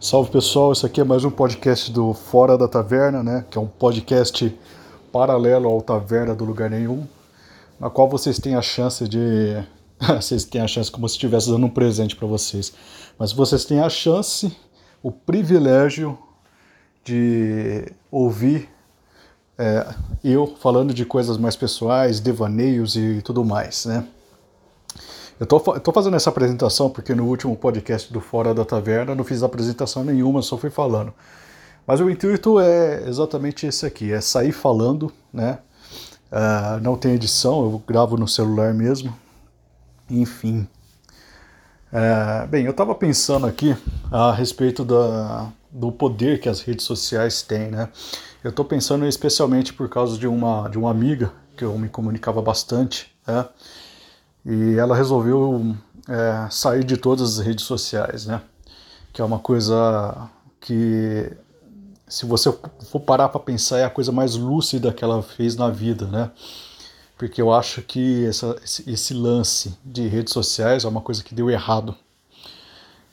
Salve pessoal, esse aqui é mais um podcast do Fora da Taverna, né? Que é um podcast paralelo ao Taverna do Lugar Nenhum, na qual vocês têm a chance de. vocês têm a chance como se estivesse dando um presente para vocês. Mas vocês têm a chance, o privilégio de ouvir é, eu falando de coisas mais pessoais, devaneios e tudo mais, né? Eu tô, fazendo essa apresentação porque no último podcast do Fora da Taverna não fiz apresentação nenhuma, só fui falando. Mas o intuito é exatamente esse aqui, é sair falando, né? Uh, não tem edição, eu gravo no celular mesmo. Enfim. Uh, bem, eu estava pensando aqui a respeito da, do poder que as redes sociais têm, né? Eu estou pensando especialmente por causa de uma, de uma amiga que eu me comunicava bastante, né? E ela resolveu é, sair de todas as redes sociais, né? Que é uma coisa que, se você for parar para pensar, é a coisa mais lúcida que ela fez na vida, né? Porque eu acho que essa, esse lance de redes sociais é uma coisa que deu errado.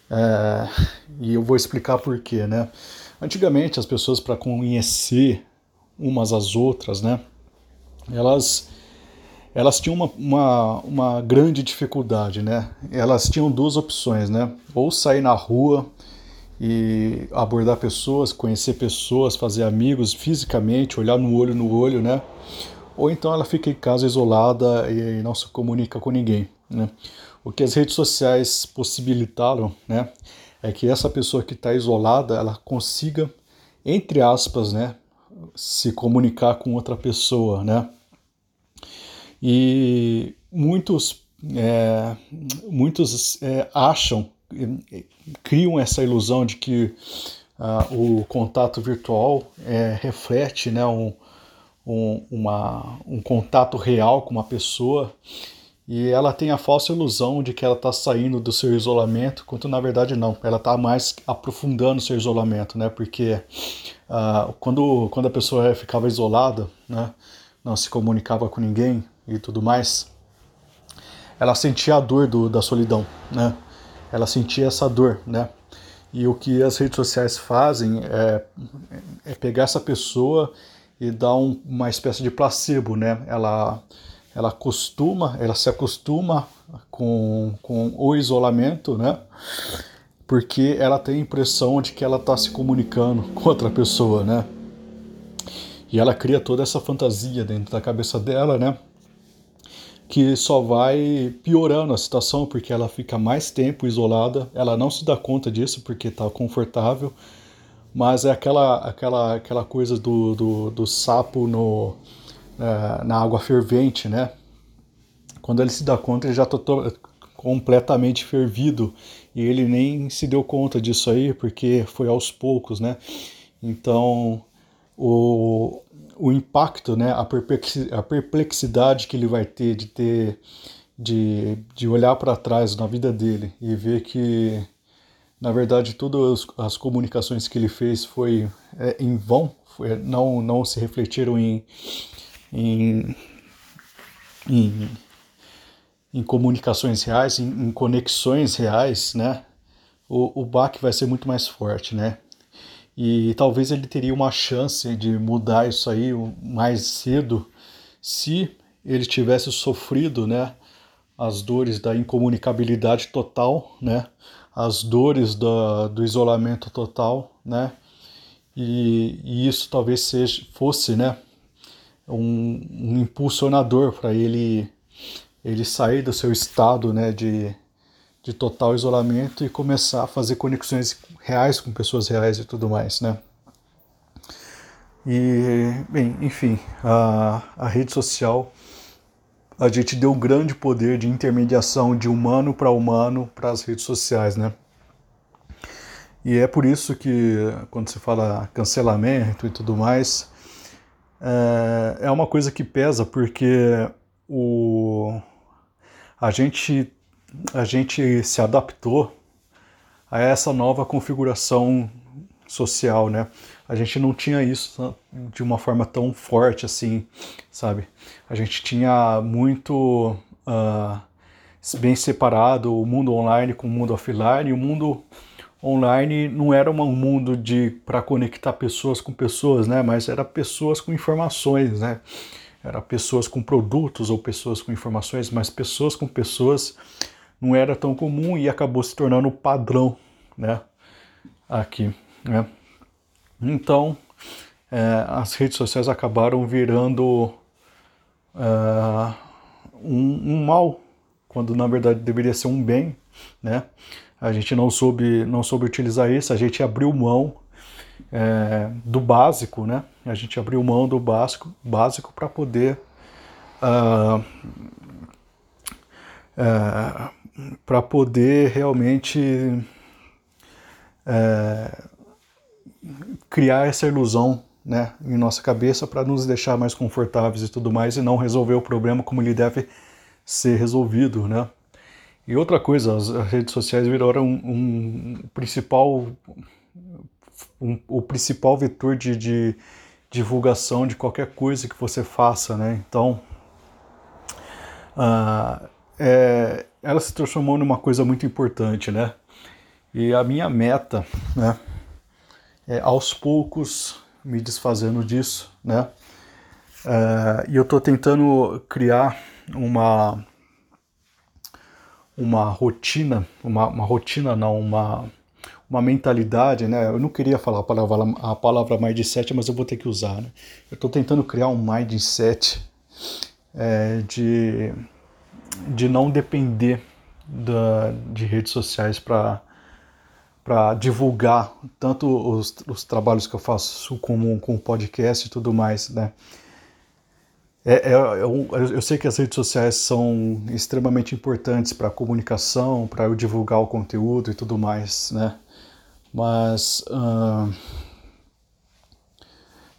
É, e eu vou explicar por quê, né? Antigamente, as pessoas, para conhecer umas às outras, né? Elas elas tinham uma, uma, uma, grande dificuldade, né? Elas tinham duas opções, né? Ou sair na rua e abordar pessoas, conhecer pessoas, fazer amigos fisicamente, olhar no olho no olho, né? Ou então ela fica em casa isolada e não se comunica com ninguém, né? O que as redes sociais possibilitaram, né? É que essa pessoa que está isolada, ela consiga, entre aspas, né? Se comunicar com outra pessoa, né? E muitos, é, muitos é, acham, criam essa ilusão de que uh, o contato virtual é, reflete né, um, um, uma, um contato real com uma pessoa e ela tem a falsa ilusão de que ela está saindo do seu isolamento, quando na verdade não, ela está mais aprofundando o seu isolamento, né? Porque uh, quando, quando a pessoa ficava isolada, né, não se comunicava com ninguém, e tudo mais, ela sentia a dor do, da solidão, né? Ela sentia essa dor, né? E o que as redes sociais fazem é, é pegar essa pessoa e dar um, uma espécie de placebo, né? Ela, ela acostuma, ela se acostuma com, com o isolamento, né? Porque ela tem a impressão de que ela está se comunicando com outra pessoa, né? E ela cria toda essa fantasia dentro da cabeça dela, né? Que só vai piorando a situação porque ela fica mais tempo isolada, ela não se dá conta disso porque está confortável, mas é aquela, aquela, aquela coisa do, do, do sapo no, é, na água fervente, né? Quando ele se dá conta, ele já está completamente fervido e ele nem se deu conta disso aí porque foi aos poucos, né? Então, o, o impacto, né, a perplexidade que ele vai ter de ter de, de olhar para trás na vida dele e ver que na verdade todas as comunicações que ele fez foi é, em vão, foi, não não se refletiram em, em, em, em comunicações reais, em, em, conexões reais, né? O, o baque vai ser muito mais forte, né? E talvez ele teria uma chance de mudar isso aí mais cedo se ele tivesse sofrido, né, as dores da incomunicabilidade total, né, as dores do, isolamento total, né, e, e, isso talvez seja, fosse, né, um, um impulsionador para ele ele sair do seu estado, né, de de total isolamento e começar a fazer conexões reais com pessoas reais e tudo mais, né? E, bem, enfim, a, a rede social, a gente deu um grande poder de intermediação de humano para humano para as redes sociais, né? E é por isso que, quando se fala cancelamento e tudo mais, é, é uma coisa que pesa, porque o, a gente a gente se adaptou a essa nova configuração social, né? A gente não tinha isso de uma forma tão forte assim, sabe? A gente tinha muito uh, bem separado o mundo online com o mundo offline, e o mundo online não era um mundo de para conectar pessoas com pessoas, né? Mas era pessoas com informações, né? Era pessoas com produtos ou pessoas com informações, mas pessoas com pessoas não era tão comum e acabou se tornando padrão, né? Aqui, né? Então, é, as redes sociais acabaram virando uh, um, um, mal, quando na verdade deveria ser um bem, né? A gente não soube, não soube utilizar isso, a gente abriu mão é, do básico, né? A gente abriu mão do básico, básico para poder uh, uh, para poder realmente uh, criar essa ilusão né, em nossa cabeça para nos deixar mais confortáveis e tudo mais e não resolver o problema como ele deve ser resolvido, né? E outra coisa, as redes sociais viraram um, um principal um, o principal vetor de, de, divulgação de qualquer coisa que você faça, né? Então, uh, é, ela se transformou numa coisa muito importante, né? E a minha meta, né, é aos poucos me desfazendo disso, né? Uh, e eu estou tentando criar uma uma rotina, uma, uma rotina não, uma uma mentalidade, né? Eu não queria falar a palavra, a palavra mindset, mas eu vou ter que usar, né? Eu estou tentando criar um mindset é, de, de não depender da, de redes sociais para para divulgar tanto os, os trabalhos que eu faço como com podcast e tudo mais, né? É, é, é eu, eu, sei que as redes sociais são extremamente importantes para a comunicação, para eu divulgar o conteúdo e tudo mais, né? Mas uh,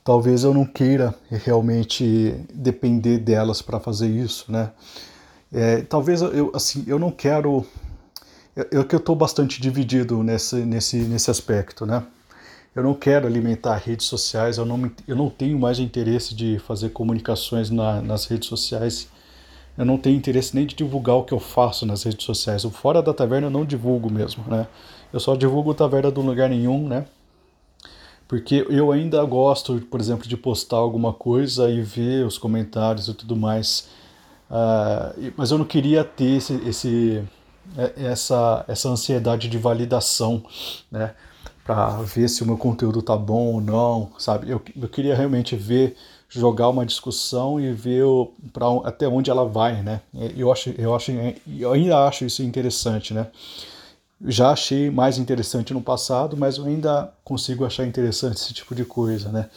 talvez eu não queira realmente depender delas para fazer isso, né? É, talvez eu assim eu não quero eu que eu estou bastante dividido nesse, nesse, nesse aspecto, né? Eu não quero alimentar redes sociais, eu não, eu não tenho mais interesse de fazer comunicações na, nas redes sociais, eu não tenho interesse nem de divulgar o que eu faço nas redes sociais. O Fora da Taverna eu não divulgo mesmo, né? Eu só divulgo Taverna do Lugar Nenhum, né? Porque eu ainda gosto, por exemplo, de postar alguma coisa e ver os comentários e tudo mais. Uh, mas eu não queria ter esse, esse é, essa, essa ansiedade de validação, né? Para ver se o meu conteúdo tá bom ou não, sabe? Eu, eu queria realmente ver, jogar uma discussão e ver para até onde ela vai, né? Eu, acho, eu, acho, eu ainda acho isso interessante, né? Já achei mais interessante no passado, mas eu ainda consigo achar interessante esse tipo de coisa, né?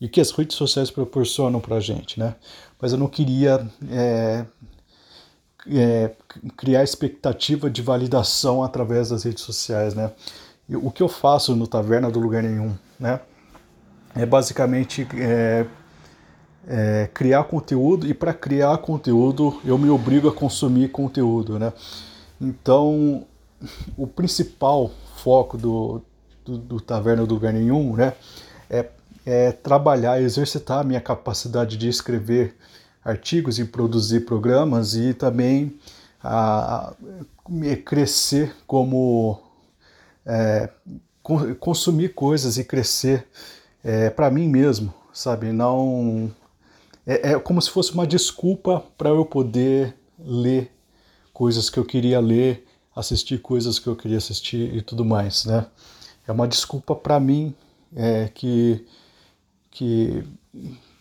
E que as redes sociais proporcionam para gente, né? Mas eu não queria é, é, criar expectativa de validação através das redes sociais, né? O que eu faço no Taverna do Lugar Nenhum, né? É basicamente é, é, criar conteúdo e para criar conteúdo eu me obrigo a consumir conteúdo, né? Então, o principal foco do, do, do Taverna do Lugar Nenhum, né? É, é trabalhar, exercitar a minha capacidade de escrever artigos e produzir programas e também a, a crescer como é, consumir coisas e crescer é, para mim mesmo, sabe? Não é, é como se fosse uma desculpa para eu poder ler coisas que eu queria ler, assistir coisas que eu queria assistir e tudo mais, né? É uma desculpa para mim é, que que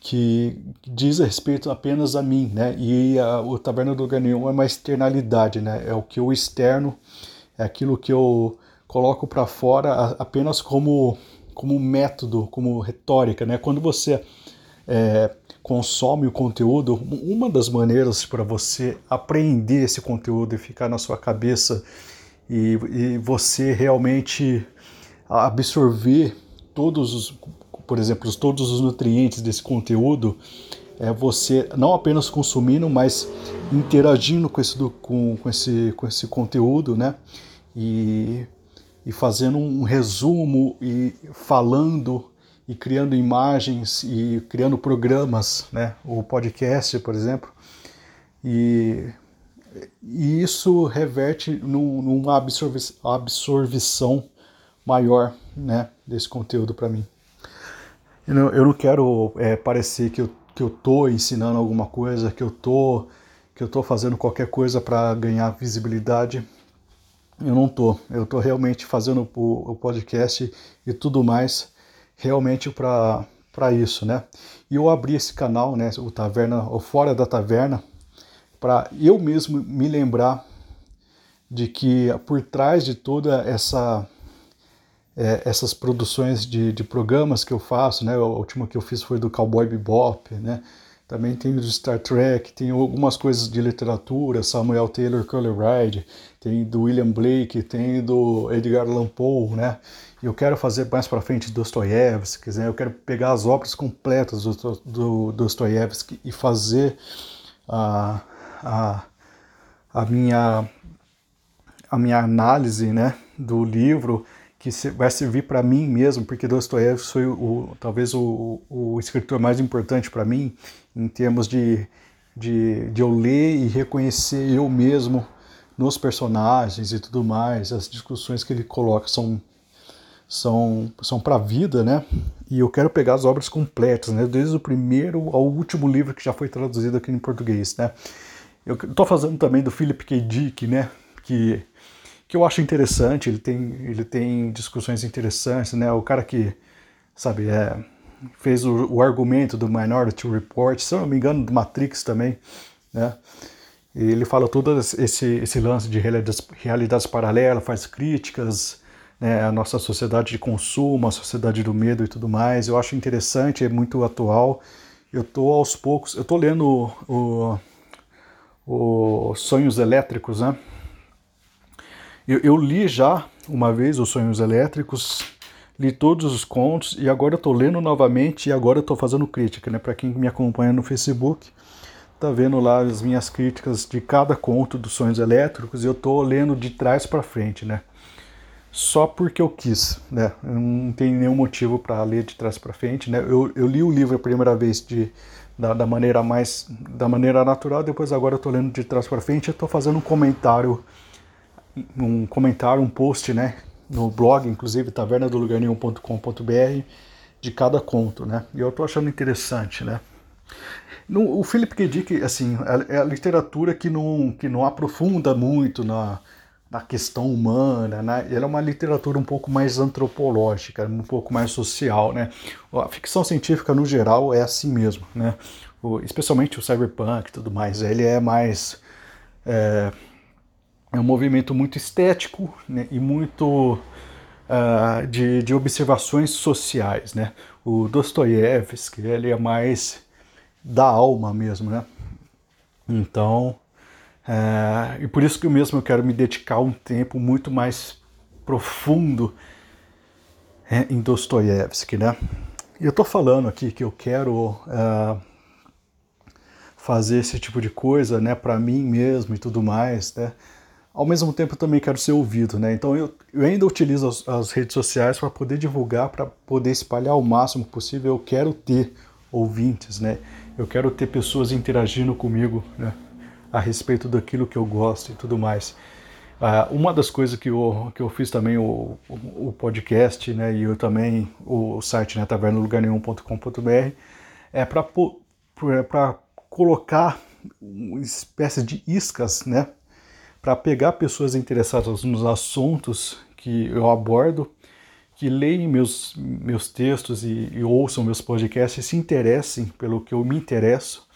que diz a respeito apenas a mim, né? E a, o Taberna do Lugar Nenhum é uma externalidade, né? É o que eu externo, é aquilo que eu coloco para fora apenas como como método, como retórica, né? Quando você é, consome o conteúdo, uma das maneiras para você aprender esse conteúdo e ficar na sua cabeça e, e você realmente absorver todos os por exemplo, todos os nutrientes desse conteúdo, é você não apenas consumindo, mas interagindo com esse, com, com esse, com esse conteúdo, né? E, e fazendo um resumo e falando e criando imagens e criando programas, né? O podcast, por exemplo. E, e isso reverte num, numa absorvi absorvição maior né, desse conteúdo para mim. Eu não, eu não quero é, parecer que eu, que eu tô ensinando alguma coisa, que eu tô, que eu tô fazendo qualquer coisa para ganhar visibilidade. Eu não tô. Eu tô realmente fazendo o, o podcast e tudo mais realmente para para isso, né? E eu abri esse canal, né, o Taverna, o Fora da Taverna, para eu mesmo me lembrar de que por trás de toda essa é, essas produções de, de, programas que eu faço, né? A última que eu fiz foi do Cowboy Bebop, né? Também tem do Star Trek, tem algumas coisas de literatura, Samuel Taylor Coleridge, tem do William Blake, tem do Edgar Allan Poe, né? eu quero fazer mais para frente Dostoiévski, né? eu quero pegar as obras completas do, do Dostoiévski e fazer a, a, a, minha, a minha análise né, do livro que vai servir para mim mesmo, porque Dostoiévski foi o, talvez o, o escritor mais importante para mim em termos de, de, de eu ler e reconhecer eu mesmo nos personagens e tudo mais. As discussões que ele coloca são são, são para a vida, né? E eu quero pegar as obras completas, né? Desde o primeiro ao último livro que já foi traduzido aqui em português, né? Eu estou fazendo também do Philip K. Dick, né? Que, que eu acho interessante, ele tem, ele tem discussões interessantes, né? O cara que, sabe, é, fez o, o argumento do Minority Report, se eu não me engano, do Matrix também, né? Ele fala todo esse, esse lance de realidades, realidades paralelas, faz críticas, né, a nossa sociedade de consumo, a sociedade do medo e tudo mais. Eu acho interessante, é muito atual. Eu estou aos poucos, eu estou lendo o, o Sonhos Elétricos, né? Eu, eu, li já uma vez os Sonhos Elétricos, li todos os contos e agora estou lendo novamente e agora estou fazendo crítica, né? Para quem me acompanha no Facebook, tá vendo lá as minhas críticas de cada conto dos Sonhos Elétricos e eu estou lendo de trás para frente, né? só porque eu quis, né? Eu não tem nenhum motivo para ler de trás para frente, né? Eu, eu, li o livro a primeira vez de, da, da, maneira mais da maneira natural, depois agora estou lendo de trás para frente, eu estou fazendo um comentário, um comentário, um post, né? No blog, inclusive tavernadolugarnenhum.com.br de cada conto, né? E eu estou achando interessante, né? No, o Philip K. Dick, assim, é, é a literatura que não que não aprofunda muito na na questão humana, né? Ela é uma literatura um pouco mais antropológica, um pouco mais social, né? A ficção científica no geral é assim mesmo, né? O, especialmente o cyberpunk e tudo mais, ele é mais é, é um movimento muito estético né? e muito uh, de, de observações sociais, né? O Dostoiévski ele é mais da alma mesmo, né? Então é, e por isso que eu mesmo eu quero me dedicar um tempo muito mais profundo é, em Dostoiévski, né? Eu estou falando aqui que eu quero é, fazer esse tipo de coisa, né, para mim mesmo e tudo mais, né? Ao mesmo tempo eu também quero ser ouvido, né? Então eu, eu ainda utilizo as, as redes sociais para poder divulgar, para poder espalhar o máximo possível. Eu quero ter ouvintes, né? Eu quero ter pessoas interagindo comigo, né? a respeito daquilo que eu gosto e tudo mais. Uh, uma das coisas que eu, que eu fiz também o, o, o podcast, né, e eu também o, site né, tavernolugarnenhum.com.br é para para colocar uma espécie de iscas, né, para pegar pessoas interessadas nos assuntos que eu abordo, que leem meus, meus textos e, e ouçam meus podcasts e se interessem pelo que eu me interesso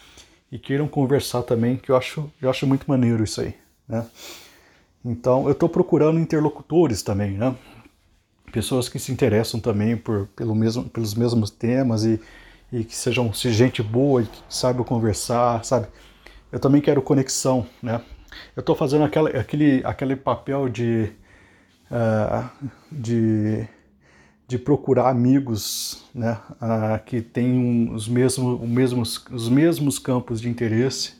e queiram conversar também, que eu acho, eu acho muito maneiro isso aí, né? Então, eu estou procurando interlocutores também, né? Pessoas que se interessam também por, pelo mesmo, pelos mesmos temas e, e que sejam se gente boa e que saibam conversar, sabe? Eu também quero conexão, né? Eu estou fazendo aquela, aquele, aquele papel de, uh, de de procurar amigos né, uh, que tenham os mesmos, os, mesmos, os mesmos campos de interesse,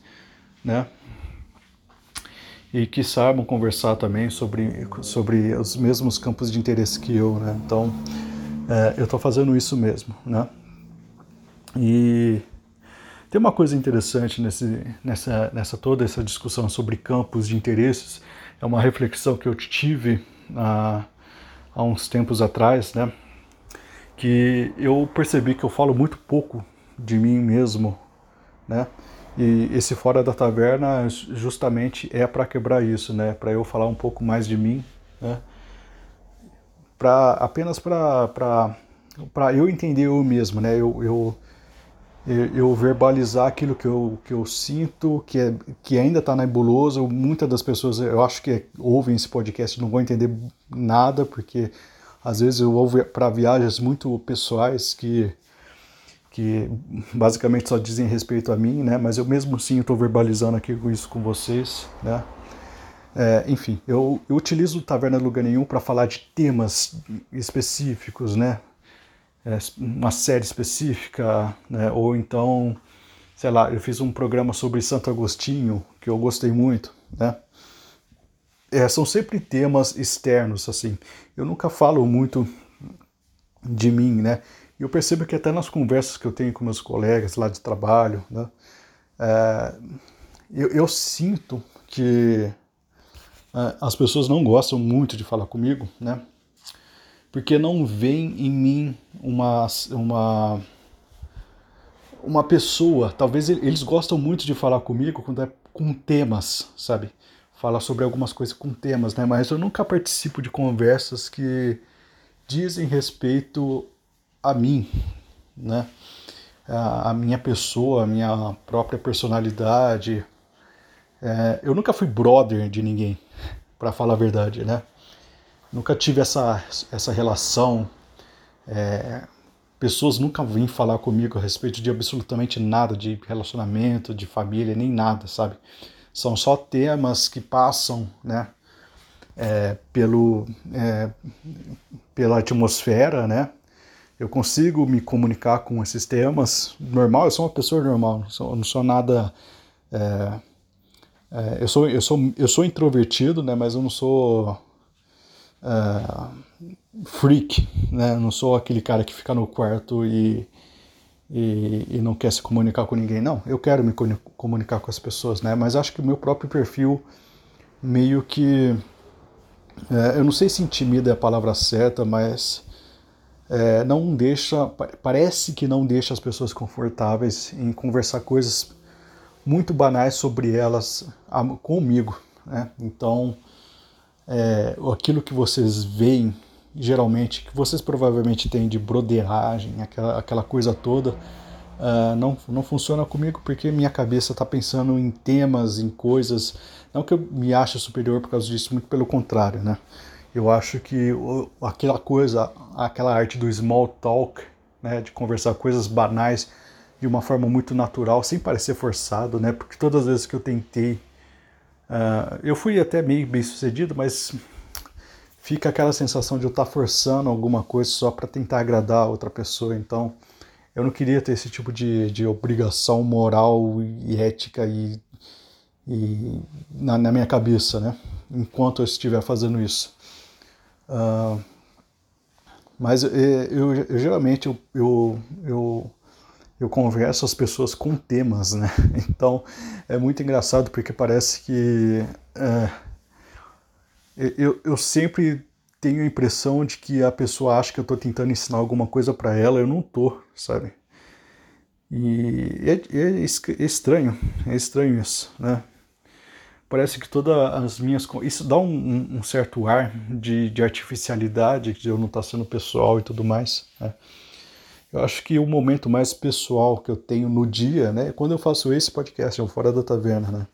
né, e que saibam conversar também sobre, sobre os mesmos campos de interesse que eu. Né? Então, uh, eu estou fazendo isso mesmo. Né? E tem uma coisa interessante nesse, nessa, nessa toda essa discussão sobre campos de interesses, é uma reflexão que eu tive. Uh, há uns tempos atrás, né? Que eu percebi que eu falo muito pouco de mim mesmo, né? E esse fora da taverna justamente é para quebrar isso, né? Para eu falar um pouco mais de mim, né? Para apenas para para eu entender eu mesmo, né? Eu, eu eu verbalizar aquilo que eu, que eu sinto, que, é, que ainda está nebuloso. Muitas das pessoas, eu acho que ouvem esse podcast não vão entender nada, porque às vezes eu ouvo para viagens muito pessoais que, que basicamente só dizem respeito a mim, né? Mas eu mesmo sim estou verbalizando aqui com isso com vocês, né? É, enfim, eu, eu utilizo o Taverna Lugar Nenhum para falar de temas específicos, né? É, uma série específica, né? ou então, sei lá, eu fiz um programa sobre Santo Agostinho, que eu gostei muito, né? É, são sempre temas externos, assim. Eu nunca falo muito de mim, né? Eu percebo que até nas conversas que eu tenho com meus colegas lá de trabalho, né? É, eu, eu, sinto que é, as pessoas não gostam muito de falar comigo, né? Porque não vem em mim uma, uma, uma pessoa. Talvez eles gostam muito de falar comigo quando é com temas, sabe? Falar sobre algumas coisas com temas, né? Mas eu nunca participo de conversas que dizem respeito a mim, né? A, minha pessoa, a minha própria personalidade. É, eu nunca fui brother de ninguém, para falar a verdade, né? Nunca tive essa, essa relação. É, pessoas nunca vêm falar comigo a respeito de absolutamente nada, de relacionamento, de família, nem nada, sabe? São só temas que passam, né? É, pelo, é, pela atmosfera, né? Eu consigo me comunicar com esses temas. Normal, eu sou uma pessoa normal, não sou, não sou nada. É, é eu, sou, eu, sou, eu sou introvertido, né? Mas eu não sou uh, freak, né? não sou aquele cara que fica no quarto e, e, e, não quer se comunicar com ninguém. Não, eu quero me comunicar com as pessoas, né? Mas acho que o meu próprio perfil meio que. É, eu não sei se intimida é a palavra certa, mas é, não deixa. Parece que não deixa as pessoas confortáveis em conversar coisas muito banais sobre elas comigo, né? Então é, aquilo que vocês veem, geralmente, que vocês provavelmente têm de broderagem, aquela, aquela coisa toda, uh, não, não funciona comigo porque minha cabeça está pensando em temas, em coisas. Não que eu me ache superior por causa disso, muito pelo contrário, né? Eu acho que aquela coisa, aquela arte do small talk, né, de conversar coisas banais de uma forma muito natural, sem parecer forçado, né? Porque todas as vezes que eu tentei Uh, eu fui até meio bem sucedido, mas fica aquela sensação de eu estar forçando alguma coisa só para tentar agradar a outra pessoa. Então, eu não queria ter esse tipo de, de obrigação moral e ética e, e na, na, minha cabeça, né? Enquanto eu estiver fazendo isso. Uh, mas eu, eu, eu geralmente eu, eu, eu eu converso as pessoas com temas, né? Então é muito engraçado porque parece que é, eu, eu sempre tenho a impressão de que a pessoa acha que eu estou tentando ensinar alguma coisa para ela, eu não tô, sabe? E é, é, é, estranho, é estranho isso, né? Parece que todas as minhas. Isso dá um, um certo ar de, de artificialidade, de eu não estar tá sendo pessoal e tudo mais, né? Eu acho que o momento mais pessoal que eu tenho no dia, né, é quando eu faço esse podcast, é o Fora da Taverna, né,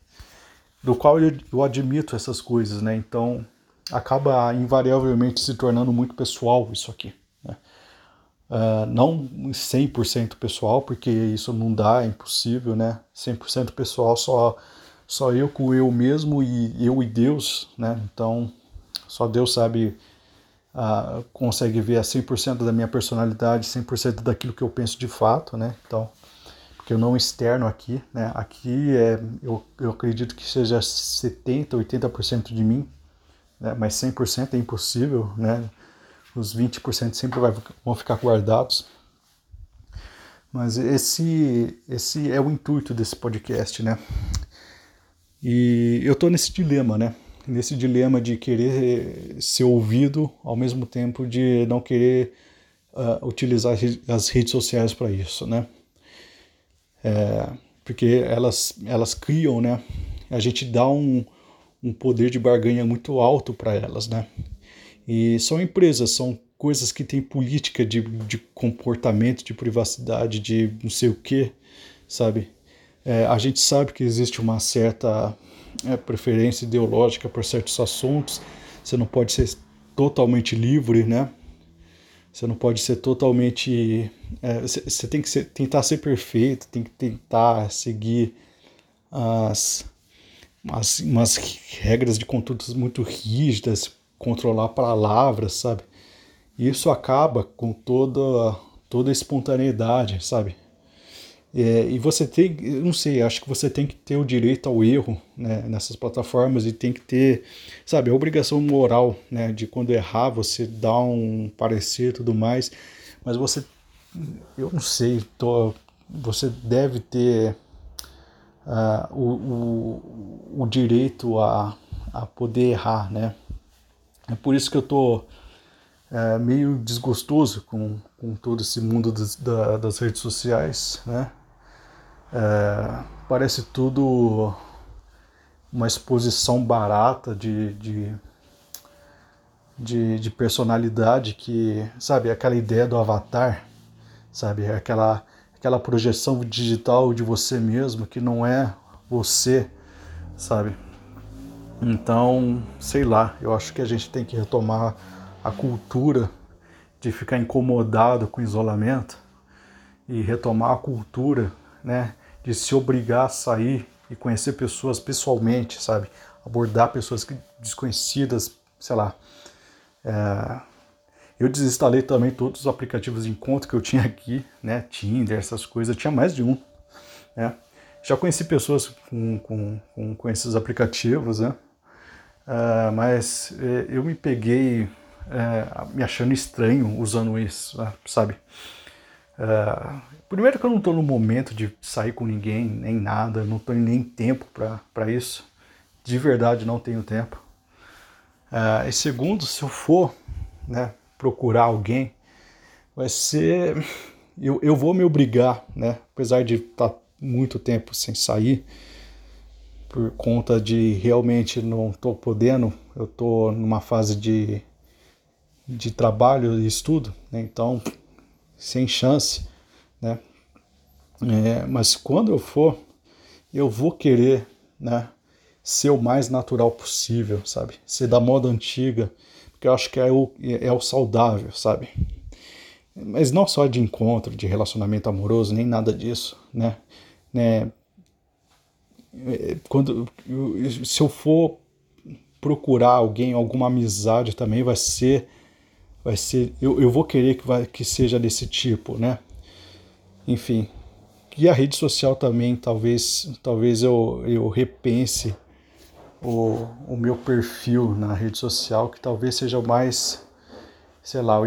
do qual eu, eu admito essas coisas, né, então acaba invariavelmente se tornando muito pessoal isso aqui. Né. Uh, não 100% pessoal, porque isso não dá, é impossível, né, 100% pessoal só, só eu com eu mesmo e eu e Deus, né, então só Deus sabe uh, consegue ver a 100% da minha personalidade, 100% daquilo que eu penso de fato, né? Então, porque eu não externo aqui, né? Aqui é, eu, eu acredito que seja 70, 80% de mim, né? mas 100% é impossível, né? Os 20% sempre vai, vão ficar guardados. Mas esse, esse é o intuito desse podcast, né? E eu tô nesse dilema, né? Nesse dilema de querer ser ouvido ao mesmo tempo de não querer uh, utilizar as redes sociais para isso, né? É, porque elas, elas criam, né? A gente dá um, um poder de barganha muito alto para elas, né? E são empresas, são coisas que têm política de, de comportamento, de privacidade, de não sei o que, sabe? É, a gente sabe que existe uma certa é, preferência ideológica por certos assuntos, você não pode ser totalmente livre, né? Você não pode ser totalmente. É, você tem que ser, tentar ser perfeito, tem que tentar seguir as, as umas regras de condutas muito rígidas, controlar palavras, sabe? E isso acaba com toda, toda a espontaneidade, sabe? É, e você tem, não sei, acho que você tem que ter o direito ao erro né, nessas plataformas e tem que ter, sabe, a obrigação moral né, de quando errar você dar um parecer e tudo mais, mas você, eu não sei, tô, você deve ter uh, o, o, o, direito a, a poder errar, né? É por isso que eu tô uh, meio desgostoso com, com todo esse mundo das, da, das redes sociais, né? É, parece tudo uma exposição barata de, de, de, de, personalidade que, sabe, aquela ideia do avatar, sabe, aquela, aquela projeção digital de você mesmo que não é você, sabe. Então, sei lá, eu acho que a gente tem que retomar a cultura de ficar incomodado com o isolamento e retomar a cultura, né, de se obrigar a sair e conhecer pessoas pessoalmente, sabe? Abordar pessoas desconhecidas, sei lá. É... Eu desinstalei também todos os aplicativos de encontro que eu tinha aqui, né? Tinder, essas coisas, tinha mais de um, né? Já conheci pessoas com, com, com, com esses aplicativos, né? É, mas é, eu me peguei é, me achando estranho usando isso, sabe? É, primeiro que eu não estou no momento de sair com ninguém, nem nada, não tenho nem tempo para isso. De verdade não tenho tempo. Uh, e segundo, se eu for né, procurar alguém, vai ser. Eu, eu vou me obrigar, né? Apesar de estar tá muito tempo sem sair, por conta de realmente não estou podendo, eu estou numa fase de, de trabalho e estudo, né? então sem chance, né? É, mas quando eu for, eu vou querer, né, ser o mais natural possível, sabe? Ser da moda antiga, porque eu acho que é o, é o saudável, sabe? Mas não só de encontro, de relacionamento amoroso, nem nada disso, né? né? Quando, se eu for procurar alguém, alguma amizade também, vai ser vai ser eu, eu vou querer que, vai, que seja desse tipo, né? Enfim, e a rede social também, talvez, talvez eu, eu repense o, o meu perfil na rede social, que talvez seja o mais, sei lá,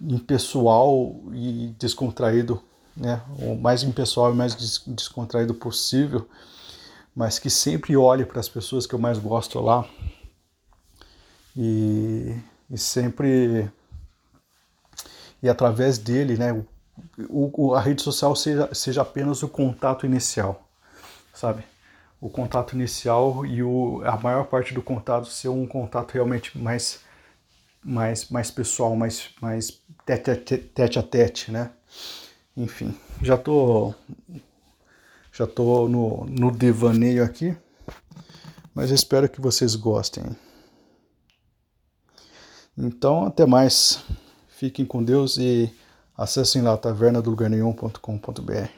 impessoal e descontraído, né? O mais impessoal e mais descontraído possível, mas que sempre olhe para as pessoas que eu mais gosto lá e e sempre e através dele, né, o, a rede social seja, seja apenas o contato inicial, sabe? O contato inicial e o, a maior parte do contato ser um contato realmente mais mais, mais pessoal, mais, mais tete, tete a tete, né? Enfim, já tô já tô no, no devaneio aqui, mas espero que vocês gostem. Então, até mais. Fiquem com Deus e acessem lá tavernadolugarnenhum.com.br.